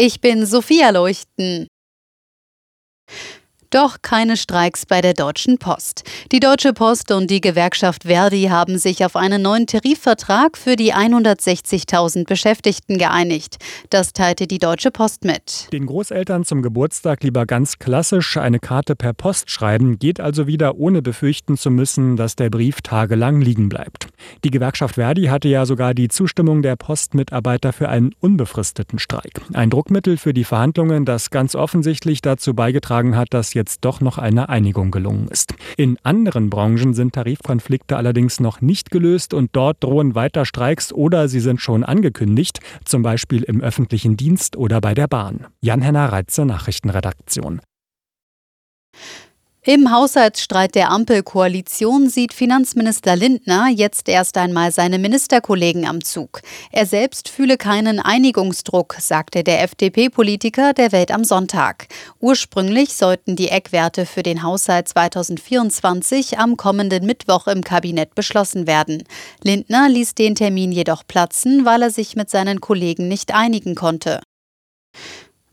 Ich bin Sophia Leuchten. Doch keine Streiks bei der Deutschen Post. Die Deutsche Post und die Gewerkschaft Verdi haben sich auf einen neuen Tarifvertrag für die 160.000 Beschäftigten geeinigt. Das teilte die Deutsche Post mit. Den Großeltern zum Geburtstag lieber ganz klassisch eine Karte per Post schreiben, geht also wieder ohne befürchten zu müssen, dass der Brief tagelang liegen bleibt. Die Gewerkschaft Verdi hatte ja sogar die Zustimmung der Postmitarbeiter für einen unbefristeten Streik. Ein Druckmittel für die Verhandlungen, das ganz offensichtlich dazu beigetragen hat, dass jetzt doch noch eine Einigung gelungen ist. In anderen Branchen sind Tarifkonflikte allerdings noch nicht gelöst und dort drohen weiter Streiks oder sie sind schon angekündigt, zum Beispiel im öffentlichen Dienst oder bei der Bahn. Jan-Henner Reitze, Nachrichtenredaktion. Im Haushaltsstreit der Ampelkoalition sieht Finanzminister Lindner jetzt erst einmal seine Ministerkollegen am Zug. Er selbst fühle keinen Einigungsdruck, sagte der FDP-Politiker der Welt am Sonntag. Ursprünglich sollten die Eckwerte für den Haushalt 2024 am kommenden Mittwoch im Kabinett beschlossen werden. Lindner ließ den Termin jedoch platzen, weil er sich mit seinen Kollegen nicht einigen konnte.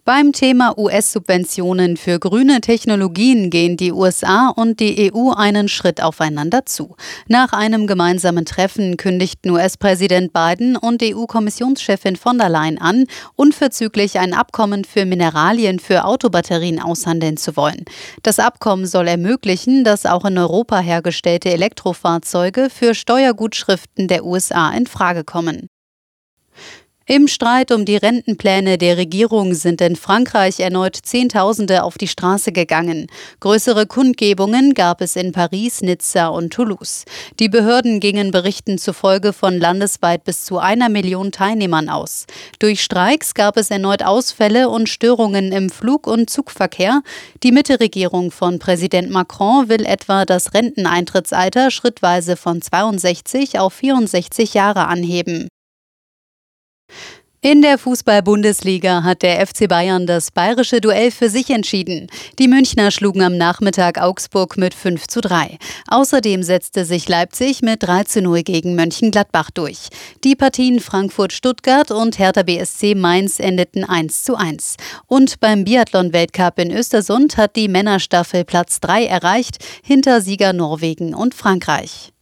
Beim Thema US-Subventionen für grüne Technologien gehen die USA und die EU einen Schritt aufeinander zu. Nach einem gemeinsamen Treffen kündigten US-Präsident Biden und EU-Kommissionschefin von der Leyen an, unverzüglich ein Abkommen für Mineralien für Autobatterien aushandeln zu wollen. Das Abkommen soll ermöglichen, dass auch in Europa hergestellte Elektrofahrzeuge für Steuergutschriften der USA in Frage kommen. Im Streit um die Rentenpläne der Regierung sind in Frankreich erneut Zehntausende auf die Straße gegangen. Größere Kundgebungen gab es in Paris, Nizza und Toulouse. Die Behörden gingen Berichten zufolge von landesweit bis zu einer Million Teilnehmern aus. Durch Streiks gab es erneut Ausfälle und Störungen im Flug- und Zugverkehr. Die Mitte-Regierung von Präsident Macron will etwa das Renteneintrittsalter schrittweise von 62 auf 64 Jahre anheben. In der Fußball-Bundesliga hat der FC Bayern das bayerische Duell für sich entschieden. Die Münchner schlugen am Nachmittag Augsburg mit 5 zu 3. Außerdem setzte sich Leipzig mit 3 zu 0 gegen Mönchengladbach durch. Die Partien Frankfurt-Stuttgart und Hertha BSC Mainz endeten 1 zu 1. Und beim Biathlon-Weltcup in Östersund hat die Männerstaffel Platz 3 erreicht, hinter Sieger Norwegen und Frankreich.